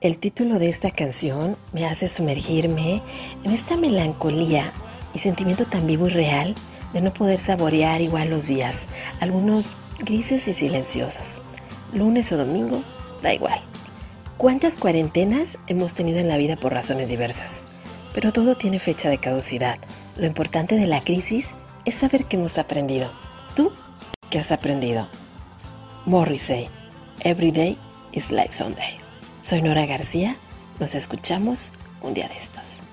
El título de esta canción me hace sumergirme en esta melancolía y sentimiento tan vivo y real de no poder saborear igual los días, algunos grises y silenciosos. Lunes o domingo, da igual. ¿Cuántas cuarentenas hemos tenido en la vida por razones diversas? Pero todo tiene fecha de caducidad. Lo importante de la crisis es saber qué hemos aprendido. ¿Tú qué has aprendido? Morrissey, Every day is like Sunday. Soy Nora García, nos escuchamos un día de estos.